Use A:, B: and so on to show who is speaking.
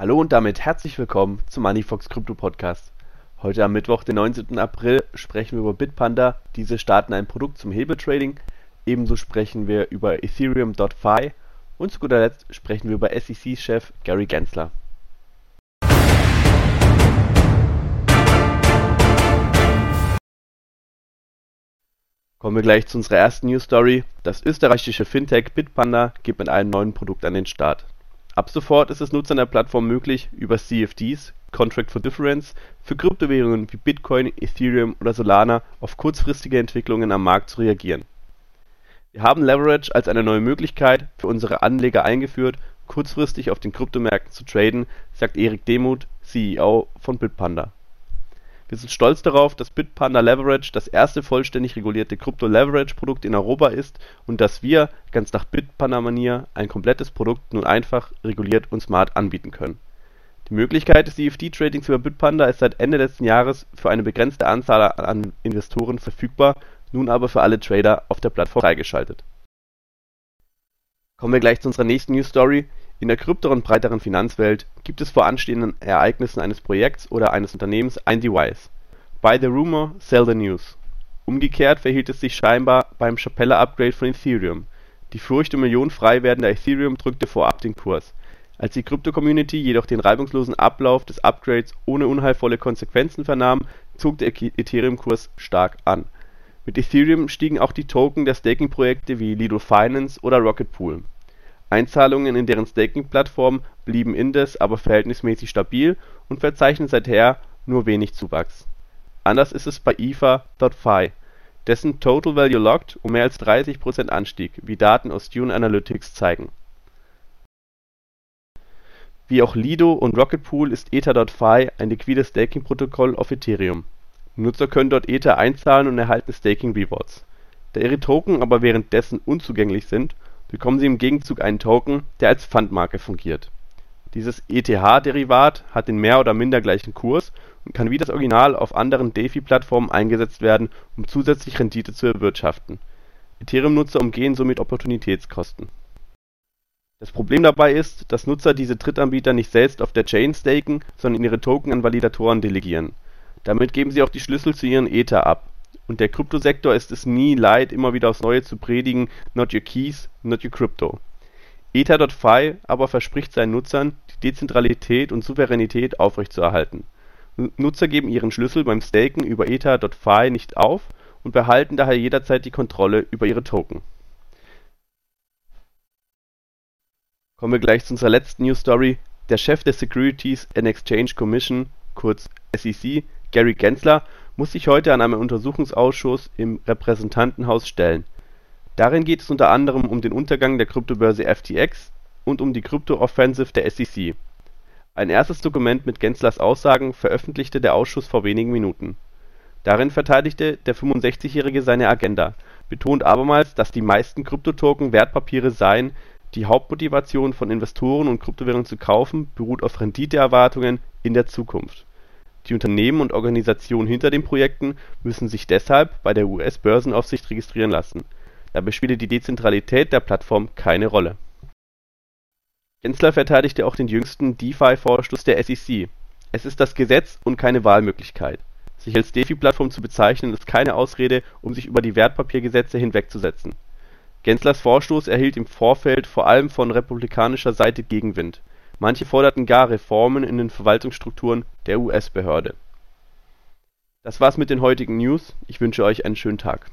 A: Hallo und damit herzlich willkommen zum Moneyfox Krypto Podcast. Heute am Mittwoch, den 19. April, sprechen wir über Bitpanda. Diese starten ein Produkt zum Hebeltrading. Ebenso sprechen wir über Ethereum.fi und zu guter Letzt sprechen wir über SEC-Chef Gary Gensler. Kommen wir gleich zu unserer ersten News Story. Das österreichische Fintech Bitpanda geht mit einem neuen Produkt an den Start. Ab sofort ist es Nutzern der Plattform möglich, über CFDs (Contract for Difference) für Kryptowährungen wie Bitcoin, Ethereum oder Solana auf kurzfristige Entwicklungen am Markt zu reagieren. Wir haben Leverage als eine neue Möglichkeit für unsere Anleger eingeführt, kurzfristig auf den Kryptomärkten zu traden, sagt Erik Demuth, CEO von Bitpanda wir sind stolz darauf, dass Bitpanda Leverage das erste vollständig regulierte Krypto-Leverage-Produkt in Europa ist und dass wir, ganz nach Bitpanda-Manier, ein komplettes Produkt nun einfach, reguliert und smart anbieten können. Die Möglichkeit des CFD-Tradings über Bitpanda ist seit Ende letzten Jahres für eine begrenzte Anzahl an Investoren verfügbar, nun aber für alle Trader auf der Plattform freigeschaltet. Kommen wir gleich zu unserer nächsten News Story. In der krypto und breiteren Finanzwelt gibt es vor anstehenden Ereignissen eines Projekts oder eines Unternehmens ein Device: Buy the rumor, sell the news. Umgekehrt verhielt es sich scheinbar beim Shapella-Upgrade von Ethereum. Die Furcht um Millionen frei werdender Ethereum drückte vorab den Kurs. Als die Krypto-Community jedoch den reibungslosen Ablauf des Upgrades ohne unheilvolle Konsequenzen vernahm, zog der Ethereum-Kurs stark an. Mit Ethereum stiegen auch die Token der Staking-Projekte wie Lido Finance oder Rocket Pool Einzahlungen in deren Staking-Plattform blieben indes aber verhältnismäßig stabil und verzeichnen seither nur wenig Zuwachs. Anders ist es bei Ether.fi, dessen Total Value Locked um mehr als 30 Prozent anstieg, wie Daten aus Dune Analytics zeigen. Wie auch Lido und Rocket Pool ist Ether.fi ein liquides Staking-Protokoll auf Ethereum. Nutzer können dort Ether einzahlen und erhalten Staking Rewards. Da ihre Token aber währenddessen unzugänglich sind bekommen Sie im Gegenzug einen Token, der als Pfandmarke fungiert. Dieses ETH-Derivat hat den mehr oder minder gleichen Kurs und kann wie das Original auf anderen DeFi-Plattformen eingesetzt werden, um zusätzlich Rendite zu erwirtschaften. Ethereum-Nutzer umgehen somit Opportunitätskosten. Das Problem dabei ist, dass Nutzer diese Drittanbieter nicht selbst auf der Chain staken, sondern ihre Token an Validatoren delegieren. Damit geben sie auch die Schlüssel zu ihren Ether ab und der Kryptosektor ist es nie leid, immer wieder aufs Neue zu predigen: Not your keys, not your crypto. Ether.fi aber verspricht seinen Nutzern, die Dezentralität und Souveränität aufrechtzuerhalten. Nutzer geben ihren Schlüssel beim Staken über Ether.fi nicht auf und behalten daher jederzeit die Kontrolle über ihre Token. Kommen wir gleich zu unserer letzten News Story. Der Chef der Securities and Exchange Commission, kurz SEC, Gary Gensler, muss sich heute an einem Untersuchungsausschuss im Repräsentantenhaus stellen. Darin geht es unter anderem um den Untergang der Kryptobörse FTX und um die Krypto-Offensive der SEC. Ein erstes Dokument mit Genslers Aussagen veröffentlichte der Ausschuss vor wenigen Minuten. Darin verteidigte der 65-Jährige seine Agenda, betont abermals, dass die meisten Kryptotoken Wertpapiere seien, die Hauptmotivation von Investoren und Kryptowährungen zu kaufen beruht auf Renditeerwartungen in der Zukunft die Unternehmen und Organisationen hinter den Projekten müssen sich deshalb bei der US-Börsenaufsicht registrieren lassen. Dabei spiele die Dezentralität der Plattform keine Rolle. Gensler verteidigte auch den jüngsten DeFi-Vorstoß der SEC. Es ist das Gesetz und keine Wahlmöglichkeit. Sich als DeFi-Plattform zu bezeichnen, ist keine Ausrede, um sich über die Wertpapiergesetze hinwegzusetzen. Genslers Vorstoß erhielt im Vorfeld vor allem von republikanischer Seite Gegenwind Manche forderten gar Reformen in den Verwaltungsstrukturen der US-Behörde. Das war's mit den heutigen News. Ich wünsche euch einen schönen Tag